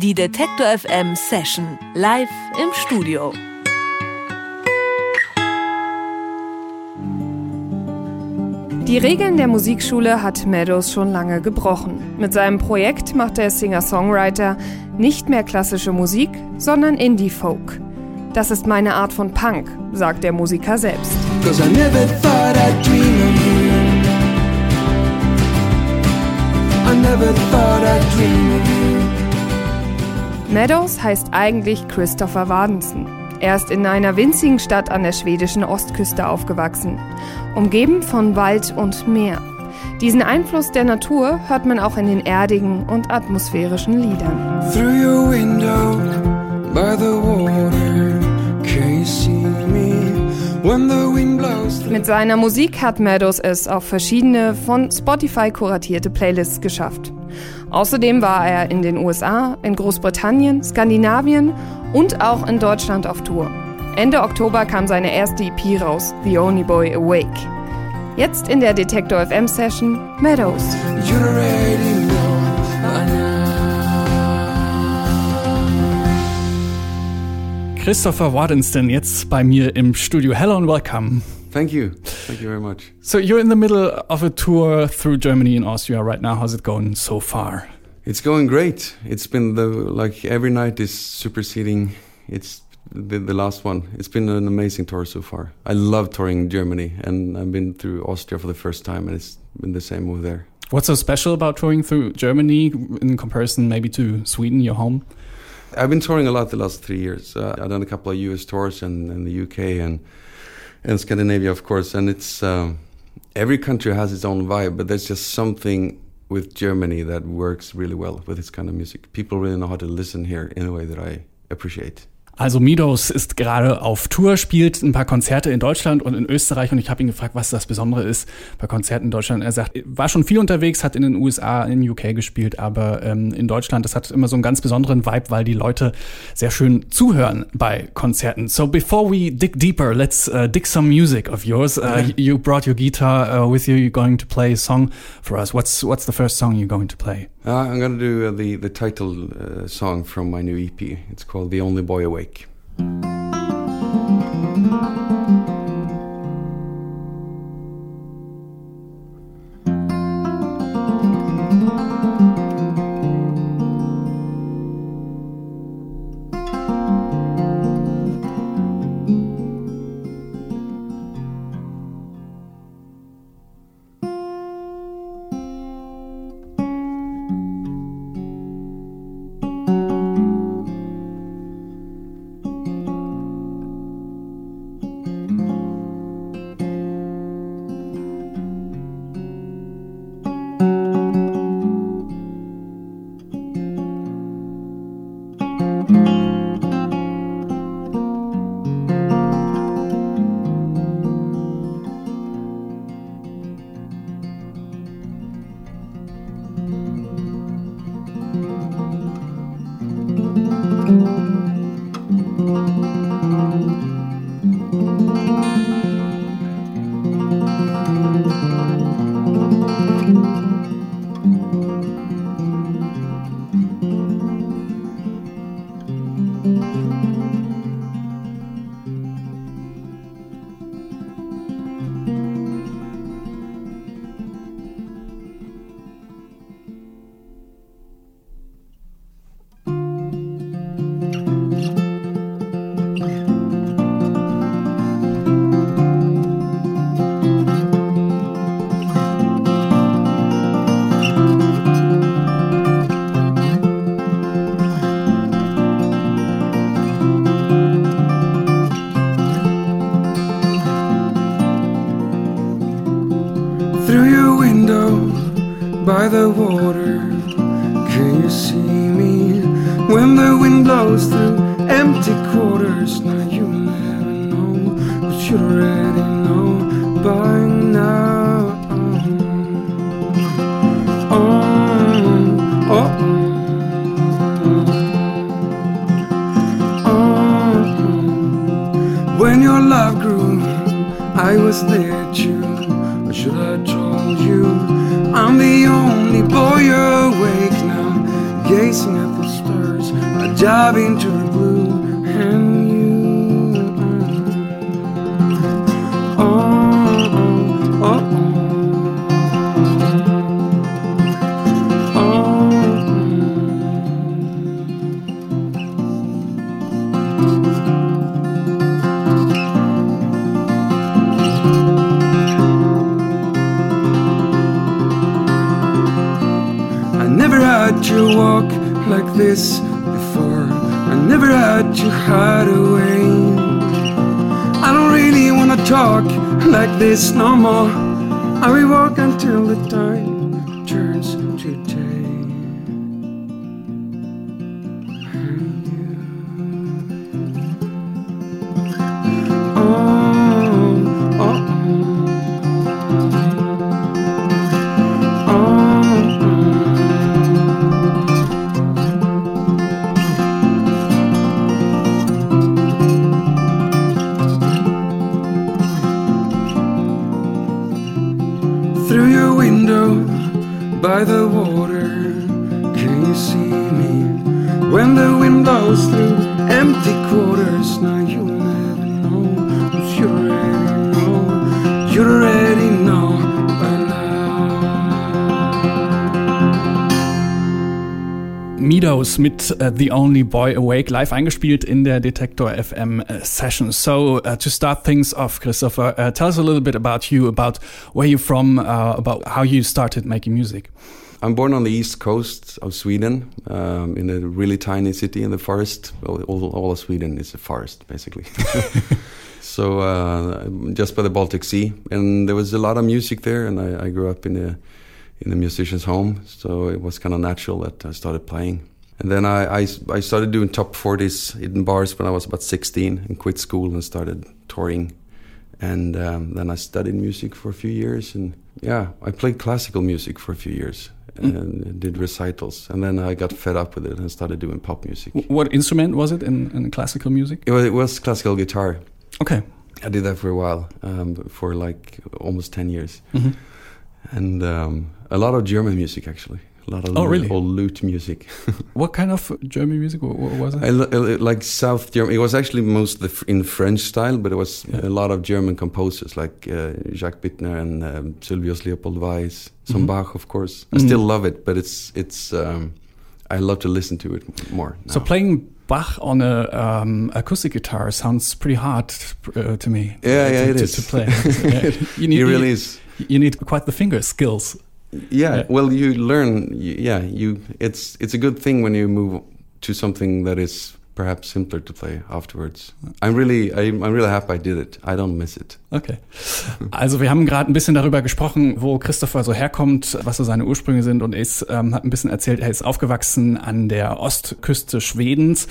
Die Detektor FM Session live im Studio. Die Regeln der Musikschule hat Meadows schon lange gebrochen. Mit seinem Projekt macht der Singer-Songwriter nicht mehr klassische Musik, sondern Indie-Folk. Das ist meine Art von Punk, sagt der Musiker selbst. Meadows heißt eigentlich Christopher Wadenson. Er ist in einer winzigen Stadt an der schwedischen Ostküste aufgewachsen, umgeben von Wald und Meer. Diesen Einfluss der Natur hört man auch in den erdigen und atmosphärischen Liedern. Through your window, by the water, can you see me? Mit seiner Musik hat Meadows es auf verschiedene von Spotify kuratierte Playlists geschafft. Außerdem war er in den USA, in Großbritannien, Skandinavien und auch in Deutschland auf Tour. Ende Oktober kam seine erste EP raus, The Only Boy Awake. Jetzt in der Detektor FM Session Meadows. Christopher Wadenston jetzt bei mir im Studio. Hello and welcome. Thank you. Thank you very much. So you're in the middle of a tour through Germany and Austria right now. How's it going so far? It's going great. It's been the like every night is superseding. It's the, the last one. It's been an amazing tour so far. I love touring Germany, and I've been through Austria for the first time, and it's been the same over there. What's so special about touring through Germany in comparison, maybe to Sweden, your home? I've been touring a lot the last three years. Uh, I've done a couple of US tours and in the UK and and Scandinavia, of course. And it's um, every country has its own vibe, but there's just something with Germany that works really well with this kind of music. People really know how to listen here in a way that I appreciate. Also Midos ist gerade auf Tour, spielt ein paar Konzerte in Deutschland und in Österreich und ich habe ihn gefragt, was das Besondere ist bei Konzerten in Deutschland. Er sagt, war schon viel unterwegs, hat in den USA, in UK gespielt, aber ähm, in Deutschland, das hat immer so einen ganz besonderen Vibe, weil die Leute sehr schön zuhören bei Konzerten. So before we dig deeper, let's uh, dig some music of yours. Uh, you brought your guitar uh, with you. You're going to play a song for us. What's what's the first song you're going to play? Uh, I'm going to do uh, the the title uh, song from my new EP. It's called "The Only Boy Awake." break. I was there. Or should I told you? I'm the only boy awake now. gazing at the stars. I dive into this before. I never had you hide away. I don't really wanna talk like this no more. I will walk until the time Meadows mit uh, The Only Boy Awake live eingespielt in der Detektor FM uh, Session. So uh, to start things off, Christopher, uh, tell us a little bit about you, about where you're from, uh, about how you started making music. I'm born on the east coast of Sweden, um, in a really tiny city in the forest. All, all of Sweden is a forest, basically. so uh, just by the Baltic Sea, and there was a lot of music there, and I, I grew up in a in a musician's home, so it was kind of natural that I started playing. And then I, I, I started doing top 40s in bars when I was about 16 and quit school and started touring. And um, then I studied music for a few years, and yeah, I played classical music for a few years and did recitals. And then I got fed up with it and started doing pop music. What instrument was it in, in classical music? It was, it was classical guitar. Okay. I did that for a while, um, for like almost 10 years. Mhm. And um, a lot of German music, actually. A lot of Oh, really? old lute music. What kind of German music wa- wa- was it? I, li- I li- like South German. It was actually mostly in French style, but it was Yeah. a lot of German composers like uh, Jacques Bittner and um, Sylvius Leopold Weiss, some Mhm. Bach, of course. I Mhm. still love it, but it's it's. Um, I love to listen to it more. So playing Bach on a um, acoustic guitar sounds pretty hard uh, to me. Yeah, uh, yeah, to, it to, is. to play. You need it really you, is. You need quite the finger skills. Yeah, Yeah. well, you learn. Yeah, you. It's it's a good thing when you move to something that is perhaps simpler to play afterwards. I'm really, I'm, I'm really happy I did it. I don't miss it. Okay. Also wir haben gerade ein bisschen darüber gesprochen, wo Christopher so herkommt, was so seine Ursprünge sind und ist, ähm, hat ein bisschen erzählt, er ist aufgewachsen an der Ostküste Schwedens,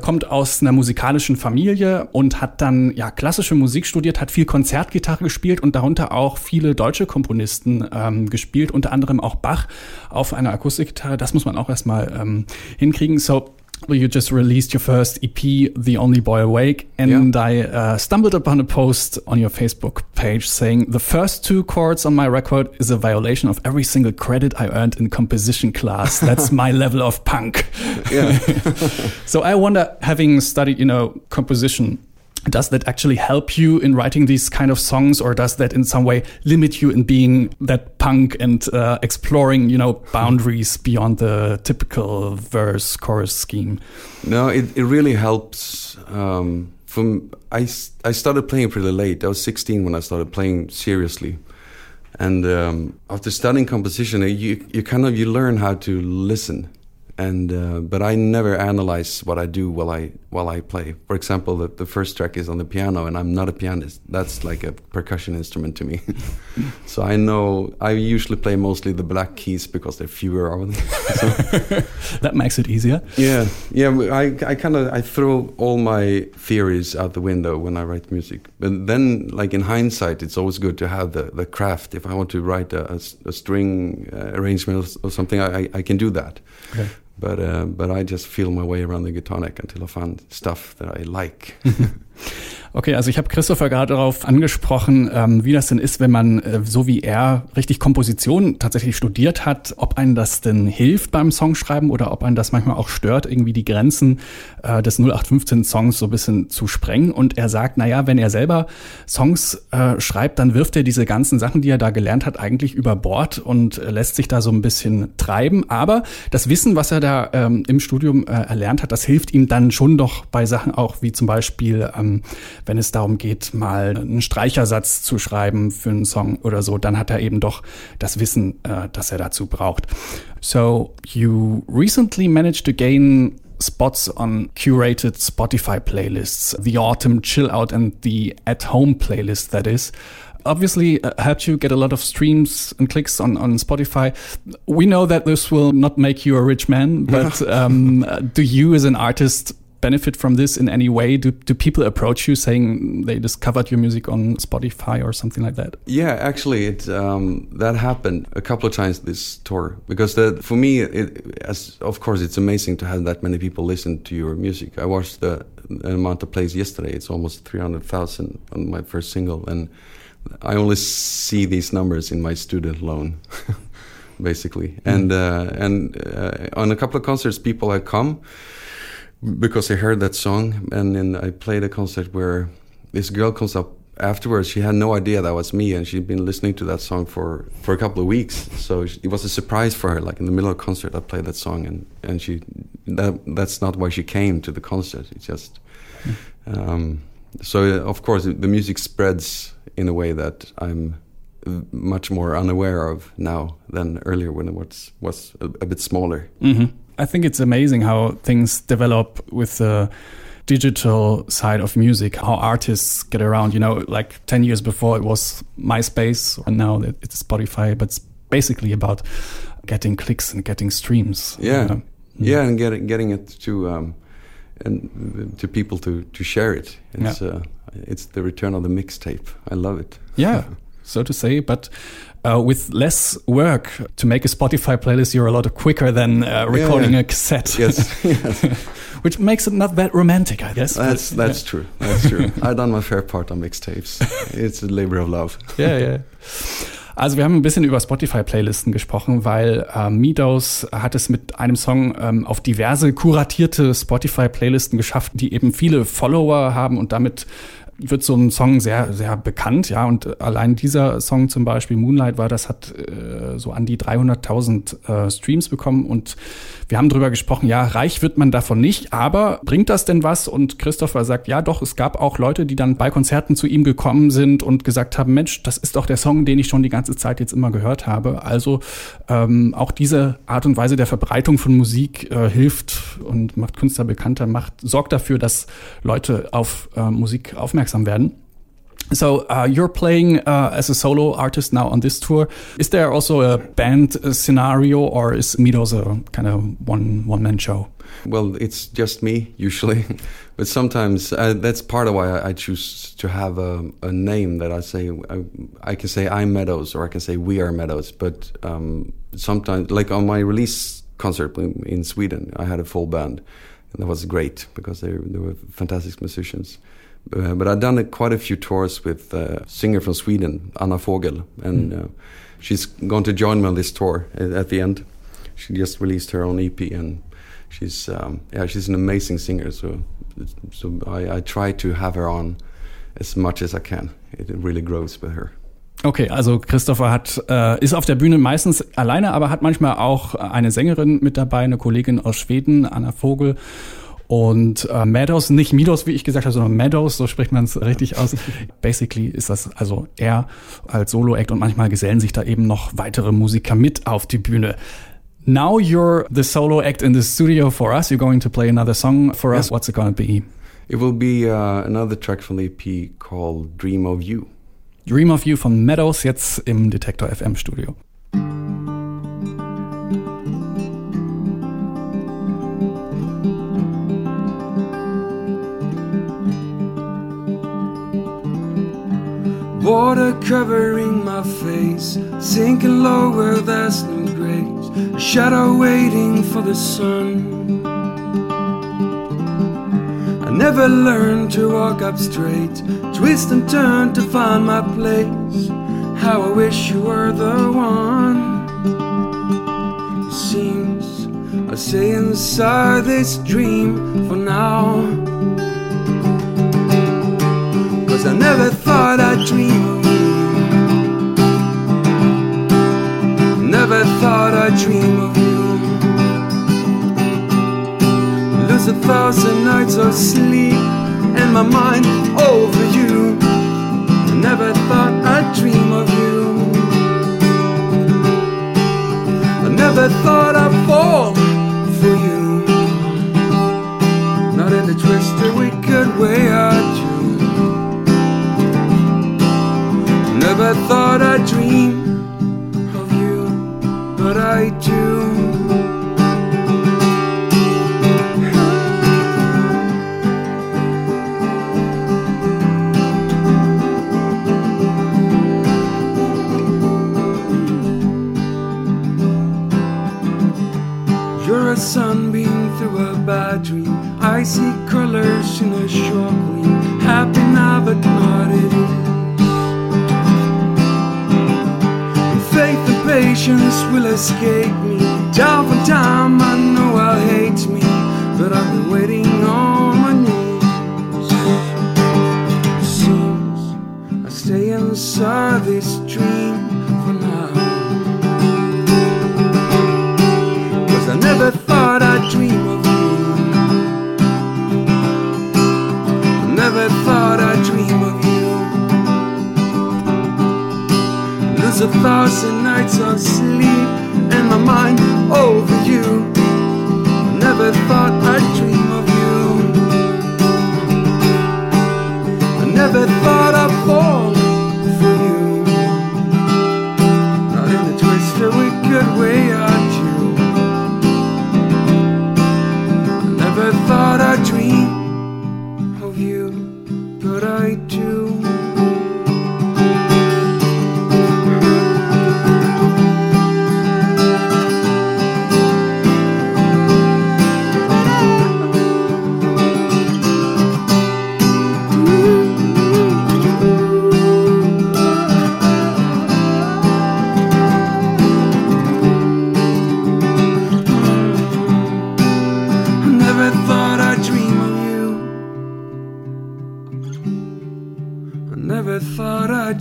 kommt aus einer musikalischen Familie und hat dann ja klassische Musik studiert, hat viel Konzertgitarre gespielt und darunter auch viele deutsche Komponisten ähm, gespielt, unter anderem auch Bach auf einer Akustikgitarre. Das muss man auch erstmal ähm, hinkriegen. So you just released your first EP, The Only Boy Awake, and I uh, stumbled upon a post on your Facebook page saying the first two chords on my record is a violation of every single credit I earned in composition class. That's my level of punk. Yeah. So I wonder, having studied, you know, composition, does that actually help you in writing these kind of songs, or does that in some way limit you in being that punk and uh, exploring, you know, boundaries beyond the typical verse chorus scheme? No, it, it really helps. Um, from I started playing pretty late. I was 16 when I started playing seriously, and um, after studying composition, you you kind of you learn how to listen. And uh, but I never analyze what I do while I while I play. For example, the, the first track is on the piano, and I'm not a pianist. That's like a percussion instrument to me. so I know I usually play mostly the black keys because there are fewer of them. that makes it easier. Yeah, yeah. I, I kind of I throw all my theories out the window when I write music. But then, like in hindsight, it's always good to have the, the craft. If I want to write a string uh, arrangement or something, I, I- I can do that. Okay. But uh, but I just feel my way around the guitar neck until I find stuff that I like. Okay, also ich habe Christopher gerade darauf angesprochen, ähm, wie das denn ist, wenn man äh, so wie er richtig Komposition tatsächlich studiert hat, ob einen das denn hilft beim Songschreiben oder ob einen das manchmal auch stört, irgendwie die Grenzen äh, des 0815 Songs so ein bisschen zu sprengen. Und er sagt, na ja, wenn er selber Songs äh, schreibt, dann wirft er diese ganzen Sachen, die er da gelernt hat, eigentlich über Bord und äh, lässt sich da so ein bisschen treiben. Aber das Wissen, was er da ähm, im Studium äh, erlernt hat, das hilft ihm dann schon doch bei Sachen auch wie zum Beispiel ähm, wenn es darum geht, mal einen Streichersatz zu schreiben für einen Song oder so, dann hat er eben doch das Wissen, äh, das er dazu braucht. So, you recently managed to gain spots on curated Spotify playlists, the Autumn Chill Out and the At Home playlist, that is. obviously uh, helped you get a lot of streams and clicks on, on Spotify. We know that this will not make you a rich man, but um, do you as an artist benefit from this in any way? Do, do people approach you saying they discovered your music on Spotify or something like that? Yeah, actually, it um, that happened a couple of times this tour because the, for me, it, as of course, it's amazing to have that many people listen to your music. I watched the, amount of plays yesterday; it's almost three hundred thousand on my first single, and I only see these numbers in my student loan. basically, mm. and uh, and uh, on a couple of concerts, people have come because I heard that song, and then I played a concert where this girl comes up afterwards. She had no idea that was me, and she'd been listening to that song for for a couple of weeks. So it was a surprise for her. Like in the middle of a concert, I played that song, and and she that that's not why she came to the concert. It's just um, so of course the music spreads in a way that I'm much more unaware of now than earlier when it was was a, a bit smaller. Mm -hmm. I think it's amazing how things develop with the digital side of music, how artists get around. You know, like 10 years before it was MySpace, and now it's Spotify, but it's basically about getting clicks and getting streams. Yeah. Uh, yeah, and getting getting it to um, and to people to to share it. It's yeah. uh, it's the return of the mixtape. I love it. Yeah, so to say, but uh, with less work to make a Spotify playlist, you're a lot quicker than uh, recording yeah. a cassette. Yes, yes. which makes it not that romantic, I guess. That's but, that's yeah. true. That's true. I've done my fair part on mixtapes. It's a labor of love. Yeah, yeah. Also wir haben ein bisschen über Spotify-Playlisten gesprochen, weil äh, Meadows hat es mit einem Song ähm, auf diverse kuratierte Spotify-Playlisten geschafft, die eben viele Follower haben und damit wird so ein Song sehr, sehr bekannt, ja. Und allein dieser Song zum Beispiel, Moonlight war, das hat äh, so an die 300.000 äh, Streams bekommen. Und wir haben drüber gesprochen, ja, reich wird man davon nicht, aber bringt das denn was? Und Christopher sagt, ja, doch, es gab auch Leute, die dann bei Konzerten zu ihm gekommen sind und gesagt haben, Mensch, das ist doch der Song, den ich schon die ganze Zeit jetzt immer gehört habe. Also ähm, auch diese Art und Weise der Verbreitung von Musik äh, hilft und macht Künstler bekannter, macht, sorgt dafür, dass Leute auf äh, Musik aufmerksam aufmerksam werden. So uh, you're playing uh, as a solo artist now on this tour. Is there also a band scenario, or is Midos a kind of one one man show? Well, it's just me usually, but sometimes uh, that's part of why I, choose to have a, a, name that I say. I, I, can say I'm Meadows, or I can say we are Meadows. But um, sometimes, like on my release concert in, in Sweden, I had a full band, and that was great because they, they were fantastic musicians. Uh, but I've done quite a few tours with a singer from Sweden, Anna Fogel, and uh, she's going to join me on this tour at the end. She just released her own EP, and she's um, yeah, she's an amazing singer. So so I, I try to have her on as much as I can. It really grows with her. Okay, also Christopher hat, äh, ist auf der Bühne meistens alleine, aber hat manchmal auch eine Sängerin mit dabei, eine Kollegin aus Schweden, Anna Vogel. Und äh, Meadows, nicht Midos, wie ich gesagt habe, sondern Meadows, so spricht man es richtig aus. Basically ist das also er als Solo-Act und manchmal gesellen sich da eben noch weitere Musiker mit auf die Bühne. Now you're the solo act in the studio for us. You're going to play another song for us. What's it going to be? It will be uh, another track from the EP called Dream of You. Dream of You von Meadows jetzt im Detektor FM Studio. Water covering my face, sinking lower, there's no grace. A shadow waiting for the sun. I never learned to walk up straight, twist and turn to find my place. How I wish you were the one. It seems I stay inside this dream for now. Cause I never thought I'd but I do.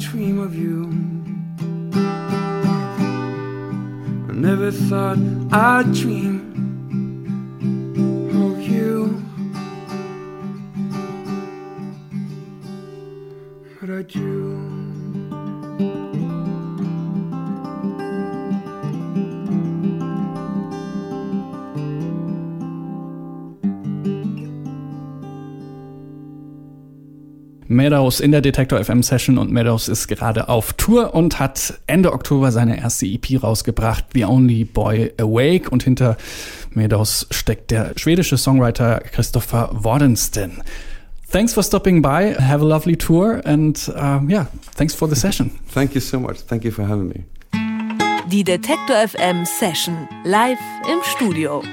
Dream of you. I never thought I'd dream Meadows in der Detektor FM Session und Meadows ist gerade auf Tour und hat Ende Oktober seine erste EP rausgebracht, The Only Boy Awake. Und hinter Meadows steckt der schwedische Songwriter Christopher Wardensten. Thanks for stopping by. Have a lovely tour and uh, yeah, thanks for the session. Thank you so much. Thank you for having me. Die Detektor FM Session live im Studio.